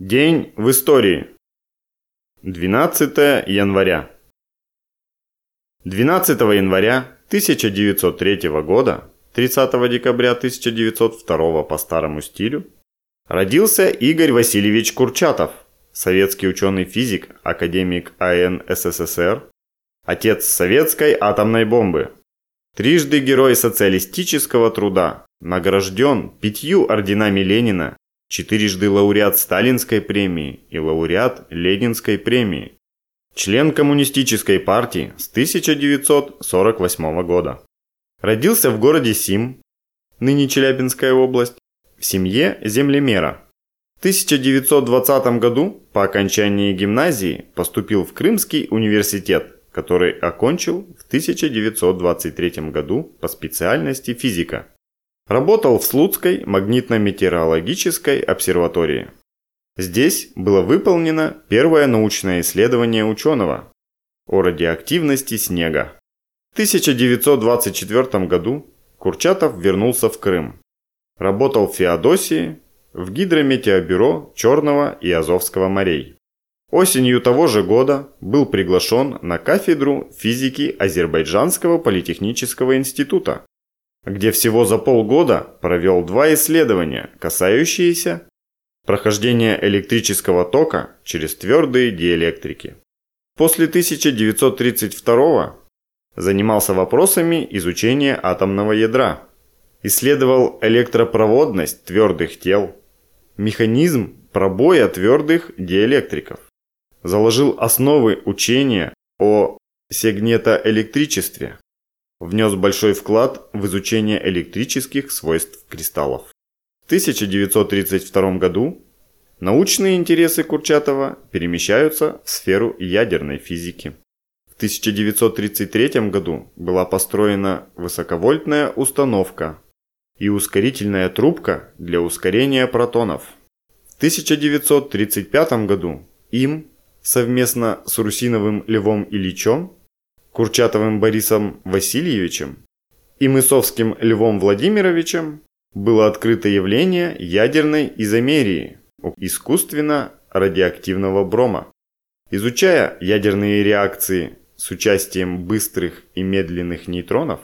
День в истории. 12 января. 12 января 1903 года, 30 декабря 1902 по старому стилю, родился Игорь Васильевич Курчатов, советский ученый-физик, академик АН СССР, отец советской атомной бомбы, трижды герой социалистического труда, награжден пятью орденами Ленина, четырежды лауреат Сталинской премии и лауреат Ленинской премии, член Коммунистической партии с 1948 года. Родился в городе Сим, ныне Челябинская область, в семье землемера. В 1920 году по окончании гимназии поступил в Крымский университет, который окончил в 1923 году по специальности физика. Работал в Слуцкой магнитно-метеорологической обсерватории. Здесь было выполнено первое научное исследование ученого о радиоактивности снега. В 1924 году Курчатов вернулся в Крым. Работал в Феодосии, в гидрометеобюро Черного и Азовского морей. Осенью того же года был приглашен на кафедру физики Азербайджанского политехнического института, где всего за полгода провел два исследования, касающиеся прохождения электрического тока через твердые диэлектрики. После 1932 занимался вопросами изучения атомного ядра, исследовал электропроводность твердых тел, механизм пробоя твердых диэлектриков, заложил основы учения о сегнетоэлектричестве, внес большой вклад в изучение электрических свойств кристаллов. В 1932 году научные интересы Курчатова перемещаются в сферу ядерной физики. В 1933 году была построена высоковольтная установка и ускорительная трубка для ускорения протонов. В 1935 году им совместно с Русиновым Львом Ильичем Курчатовым Борисом Васильевичем и Мысовским Львом Владимировичем было открыто явление ядерной изомерии искусственно-радиоактивного брома. Изучая ядерные реакции с участием быстрых и медленных нейтронов,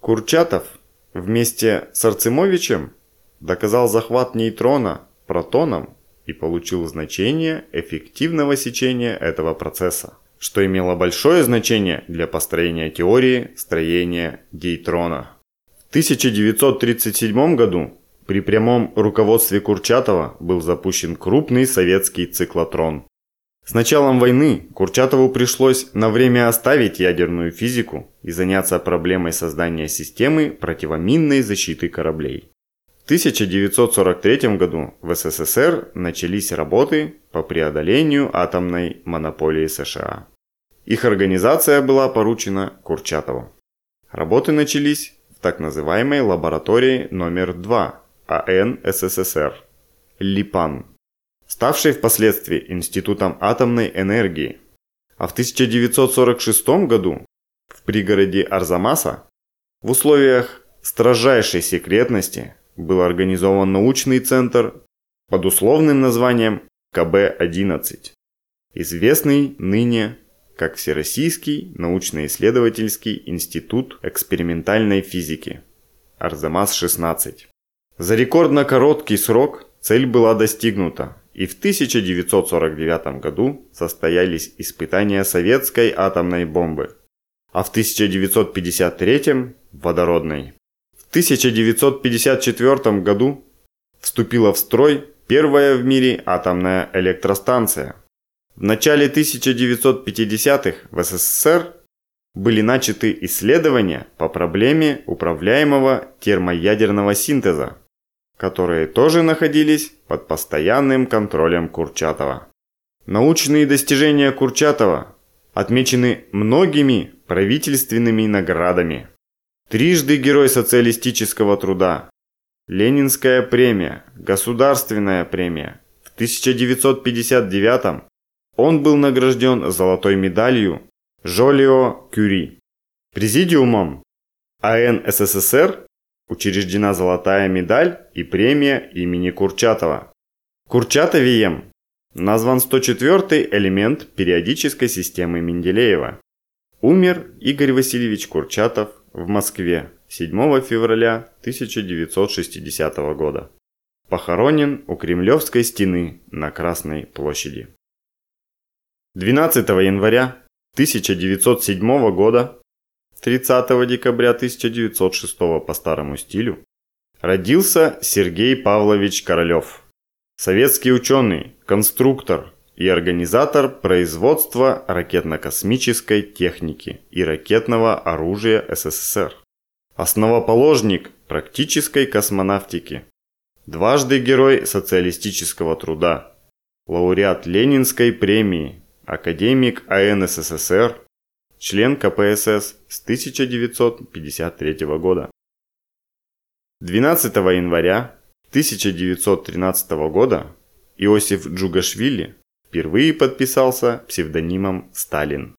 Курчатов вместе с Арцемовичем доказал захват нейтрона протоном и получил значение эффективного сечения этого процесса что имело большое значение для построения теории строения дейтрона. В 1937 году при прямом руководстве Курчатова был запущен крупный советский циклотрон. С началом войны Курчатову пришлось на время оставить ядерную физику и заняться проблемой создания системы противоминной защиты кораблей. В 1943 году в СССР начались работы по преодолению атомной монополии США. Их организация была поручена Курчатову. Работы начались в так называемой лаборатории номер 2 АН СССР ЛИПАН, ставшей впоследствии Институтом атомной энергии. А в 1946 году в пригороде Арзамаса в условиях строжайшей секретности был организован научный центр под условным названием КБ-11, известный ныне как Всероссийский научно-исследовательский институт экспериментальной физики. Арзамас-16. За рекордно короткий срок цель была достигнута, и в 1949 году состоялись испытания советской атомной бомбы, а в 1953 – водородной. В 1954 году вступила в строй первая в мире атомная электростанция – в начале 1950-х в СССР были начаты исследования по проблеме управляемого термоядерного синтеза, которые тоже находились под постоянным контролем Курчатова. Научные достижения Курчатова отмечены многими правительственными наградами. Трижды Герой социалистического труда, Ленинская премия, Государственная премия. В 1959 он был награжден золотой медалью Жолио Кюри. Президиумом АН СССР учреждена золотая медаль и премия имени Курчатова. Курчатовием Назван 104 элемент периодической системы Менделеева. Умер Игорь Васильевич Курчатов в Москве 7 февраля 1960 года. Похоронен у Кремлевской стены на Красной площади. 12 января 1907 года, 30 декабря 1906 по старому стилю, родился Сергей Павлович Королев. Советский ученый, конструктор и организатор производства ракетно-космической техники и ракетного оружия СССР. Основоположник практической космонавтики, Дважды Герой социалистического труда. Лауреат Ленинской премии. Академик АН СССР. Член КПСС с 1953 года. 12 января 1913 года Иосиф Джугашвили впервые подписался псевдонимом Сталин.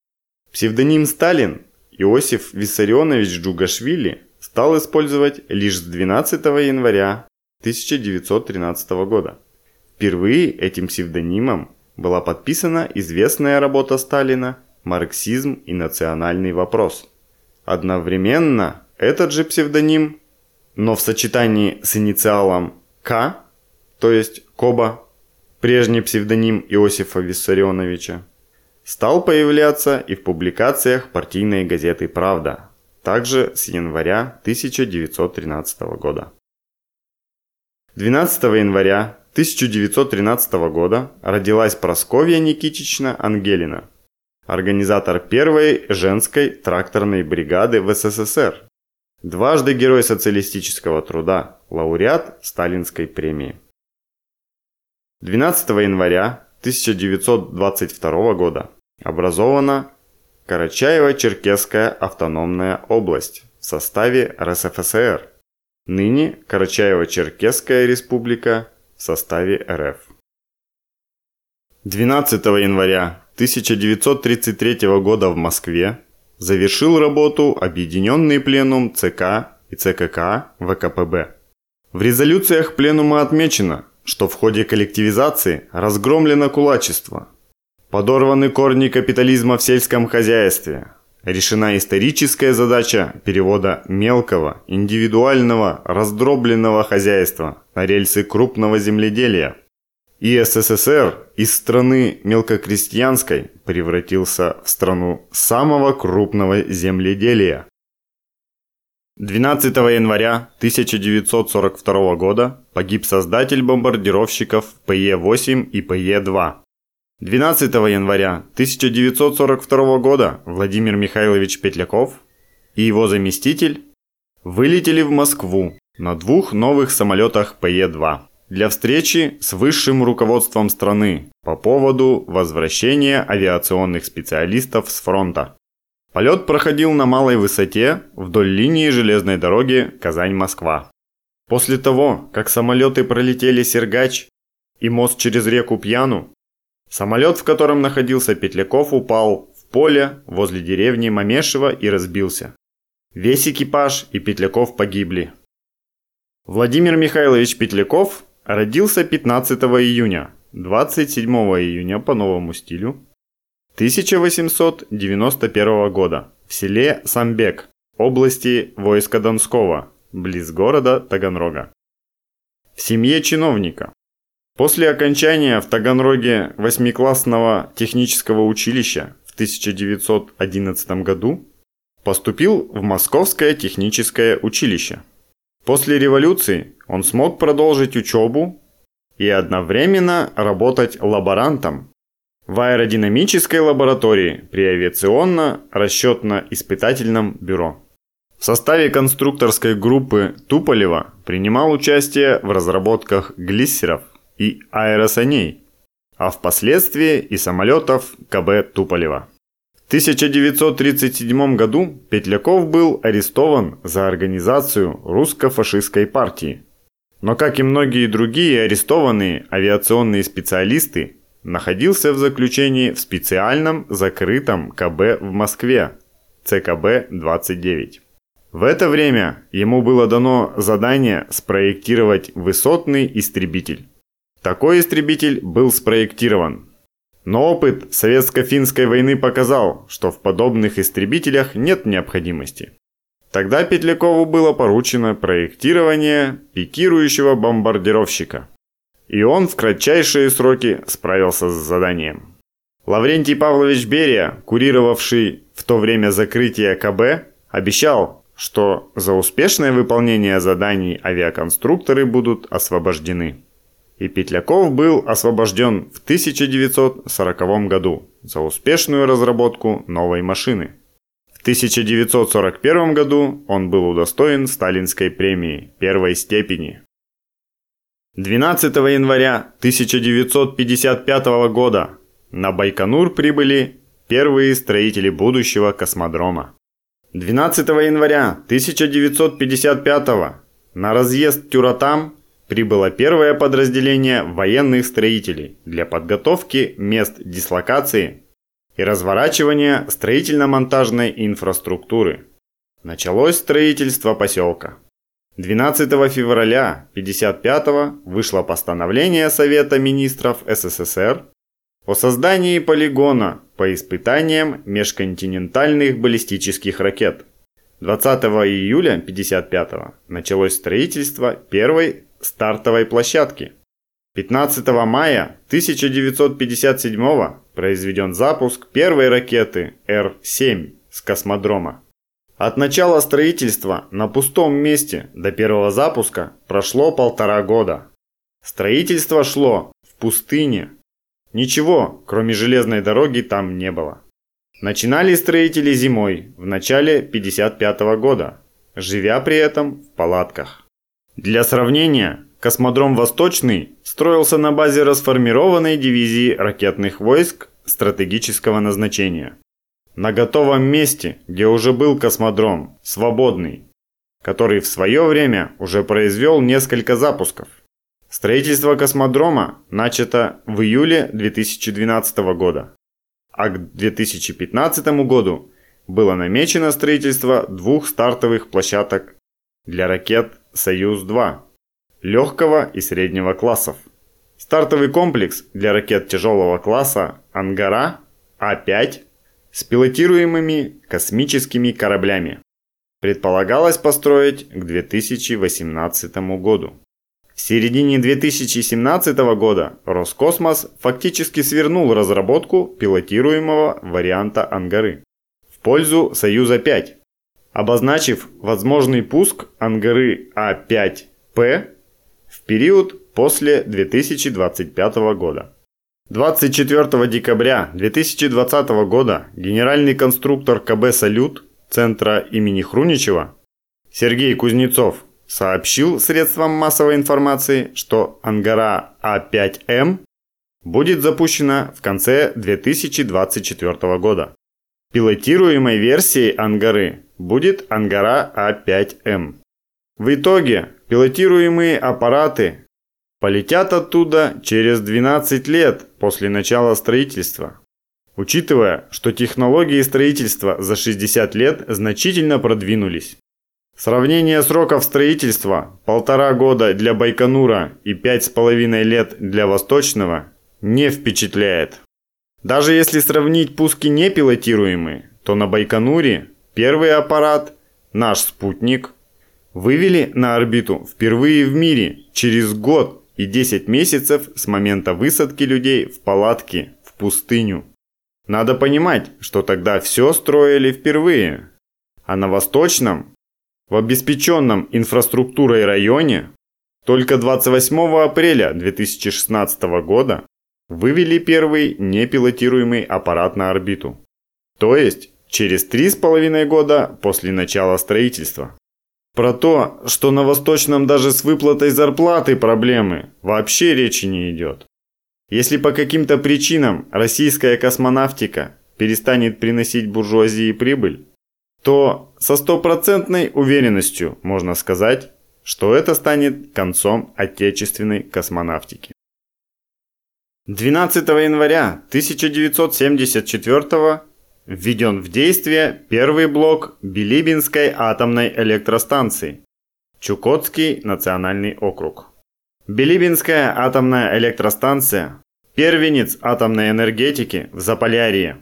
Псевдоним Сталин Иосиф Виссарионович Джугашвили стал использовать лишь с 12 января 1913 года. Впервые этим псевдонимом была подписана известная работа Сталина «Марксизм и национальный вопрос». Одновременно этот же псевдоним, но в сочетании с инициалом К, то есть Коба, прежний псевдоним Иосифа Виссарионовича, стал появляться и в публикациях партийной газеты «Правда», также с января 1913 года. 12 января 1913 года родилась Просковья Никитична Ангелина, организатор первой женской тракторной бригады в СССР, дважды Герой социалистического труда, лауреат Сталинской премии. 12 января 1922 года образована Карачаево-Черкесская автономная область в составе РСФСР – Ныне Карачаево-Черкесская республика в составе РФ. 12 января 1933 года в Москве завершил работу Объединенный пленум ЦК и ЦКК ВКПБ. В резолюциях пленума отмечено, что в ходе коллективизации разгромлено кулачество, подорваны корни капитализма в сельском хозяйстве, решена историческая задача перевода мелкого, индивидуального, раздробленного хозяйства на рельсы крупного земледелия. И СССР из страны мелкокрестьянской превратился в страну самого крупного земледелия. 12 января 1942 года погиб создатель бомбардировщиков ПЕ-8 и ПЕ-2 12 января 1942 года Владимир Михайлович Петляков и его заместитель вылетели в Москву на двух новых самолетах ПЕ-2 для встречи с высшим руководством страны по поводу возвращения авиационных специалистов с фронта. Полет проходил на малой высоте вдоль линии железной дороги Казань-Москва. После того, как самолеты пролетели Сергач и мост через реку Пьяну, Самолет, в котором находился Петляков, упал в поле возле деревни Мамешево и разбился. Весь экипаж и Петляков погибли. Владимир Михайлович Петляков родился 15 июня, 27 июня по новому стилю, 1891 года в селе Самбек, области войска Донского, близ города Таганрога. В семье чиновника. После окончания в Таганроге восьмиклассного технического училища в 1911 году поступил в Московское техническое училище. После революции он смог продолжить учебу и одновременно работать лаборантом в аэродинамической лаборатории при авиационно-расчетно-испытательном бюро. В составе конструкторской группы Туполева принимал участие в разработках глиссеров, и аэросаней, а впоследствии и самолетов КБ Туполева. В 1937 году Петляков был арестован за организацию русско-фашистской партии. Но, как и многие другие арестованные авиационные специалисты, находился в заключении в специальном закрытом КБ в Москве, ЦКБ-29. В это время ему было дано задание спроектировать высотный истребитель. Такой истребитель был спроектирован. Но опыт советско-финской войны показал, что в подобных истребителях нет необходимости. Тогда Петлякову было поручено проектирование пикирующего бомбардировщика. И он в кратчайшие сроки справился с заданием. Лаврентий Павлович Берия, курировавший в то время закрытие КБ, обещал, что за успешное выполнение заданий авиаконструкторы будут освобождены. И Петляков был освобожден в 1940 году за успешную разработку новой машины. В 1941 году он был удостоен Сталинской премии первой степени. 12 января 1955 года на Байконур прибыли первые строители будущего космодрома. 12 января 1955 на разъезд Тюратам прибыло первое подразделение военных строителей для подготовки мест дислокации и разворачивания строительно-монтажной инфраструктуры. Началось строительство поселка. 12 февраля 1955 вышло постановление Совета министров СССР о создании полигона по испытаниям межконтинентальных баллистических ракет. 20 июля 1955 началось строительство первой стартовой площадки. 15 мая 1957 произведен запуск первой ракеты Р-7 с космодрома. От начала строительства на пустом месте до первого запуска прошло полтора года. Строительство шло в пустыне, Ничего, кроме железной дороги, там не было. Начинали строители зимой, в начале 55 -го года, живя при этом в палатках. Для сравнения, космодром «Восточный» строился на базе расформированной дивизии ракетных войск стратегического назначения. На готовом месте, где уже был космодром, свободный, который в свое время уже произвел несколько запусков. Строительство космодрома начато в июле 2012 года, а к 2015 году было намечено строительство двух стартовых площадок для ракет «Союз-2» легкого и среднего классов. Стартовый комплекс для ракет тяжелого класса «Ангара» А-5 с пилотируемыми космическими кораблями предполагалось построить к 2018 году. В середине 2017 года Роскосмос фактически свернул разработку пилотируемого варианта Ангары в пользу Союза-5, обозначив возможный пуск Ангары А5П в период после 2025 года. 24 декабря 2020 года генеральный конструктор КБ «Салют» Центра имени Хруничева Сергей Кузнецов сообщил средствам массовой информации, что Ангара А5М будет запущена в конце 2024 года. Пилотируемой версией Ангары будет Ангара А5М. В итоге пилотируемые аппараты полетят оттуда через 12 лет после начала строительства. Учитывая, что технологии строительства за 60 лет значительно продвинулись. Сравнение сроков строительства – полтора года для Байконура и пять с половиной лет для Восточного – не впечатляет. Даже если сравнить пуски непилотируемые, то на Байконуре первый аппарат, наш спутник, вывели на орбиту впервые в мире через год и 10 месяцев с момента высадки людей в палатке в пустыню. Надо понимать, что тогда все строили впервые. А на Восточном в обеспеченном инфраструктурой районе только 28 апреля 2016 года вывели первый непилотируемый аппарат на орбиту. То есть через 3,5 года после начала строительства. Про то, что на Восточном даже с выплатой зарплаты проблемы, вообще речи не идет. Если по каким-то причинам российская космонавтика перестанет приносить буржуазии прибыль, то со стопроцентной уверенностью можно сказать, что это станет концом отечественной космонавтики. 12 января 1974 введен в действие первый блок Билибинской атомной электростанции, Чукотский национальный округ. Билибинская атомная электростанция – первенец атомной энергетики в Заполярье.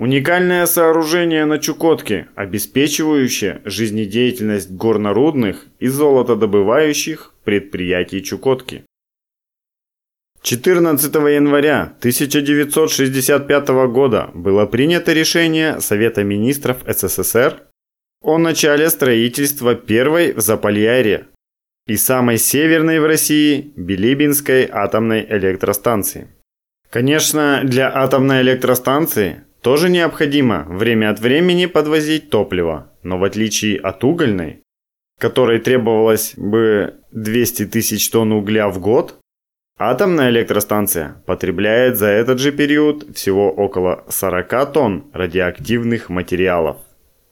Уникальное сооружение на Чукотке, обеспечивающее жизнедеятельность горнорудных и золотодобывающих предприятий Чукотки. 14 января 1965 года было принято решение Совета министров СССР о начале строительства первой в Заполярье и самой северной в России Билибинской атомной электростанции. Конечно, для атомной электростанции тоже необходимо время от времени подвозить топливо, но в отличие от угольной, которой требовалось бы 200 тысяч тонн угля в год, атомная электростанция потребляет за этот же период всего около 40 тонн радиоактивных материалов.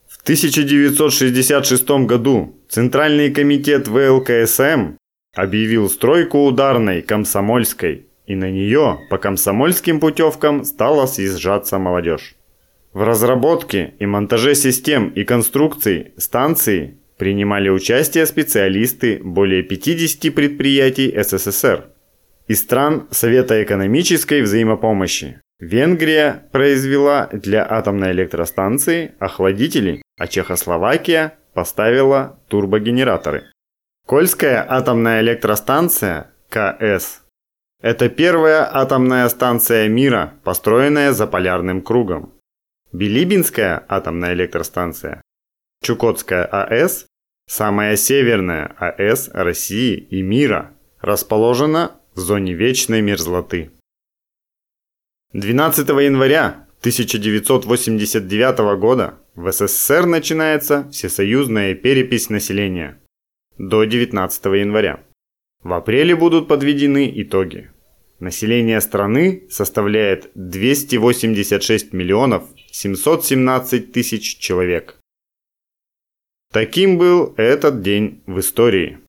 В 1966 году Центральный комитет ВЛКСМ объявил стройку ударной Комсомольской и на нее по комсомольским путевкам стала съезжаться молодежь. В разработке и монтаже систем и конструкций станции принимали участие специалисты более 50 предприятий СССР и стран Совета экономической взаимопомощи. Венгрия произвела для атомной электростанции охладители, а Чехословакия поставила турбогенераторы. Кольская атомная электростанция КС это первая атомная станция мира, построенная за полярным кругом. Билибинская атомная электростанция, Чукотская АЭС, самая северная АЭС России и мира, расположена в зоне вечной мерзлоты. 12 января 1989 года в СССР начинается всесоюзная перепись населения до 19 января. В апреле будут подведены итоги. Население страны составляет 286 миллионов 717 тысяч человек. Таким был этот день в истории.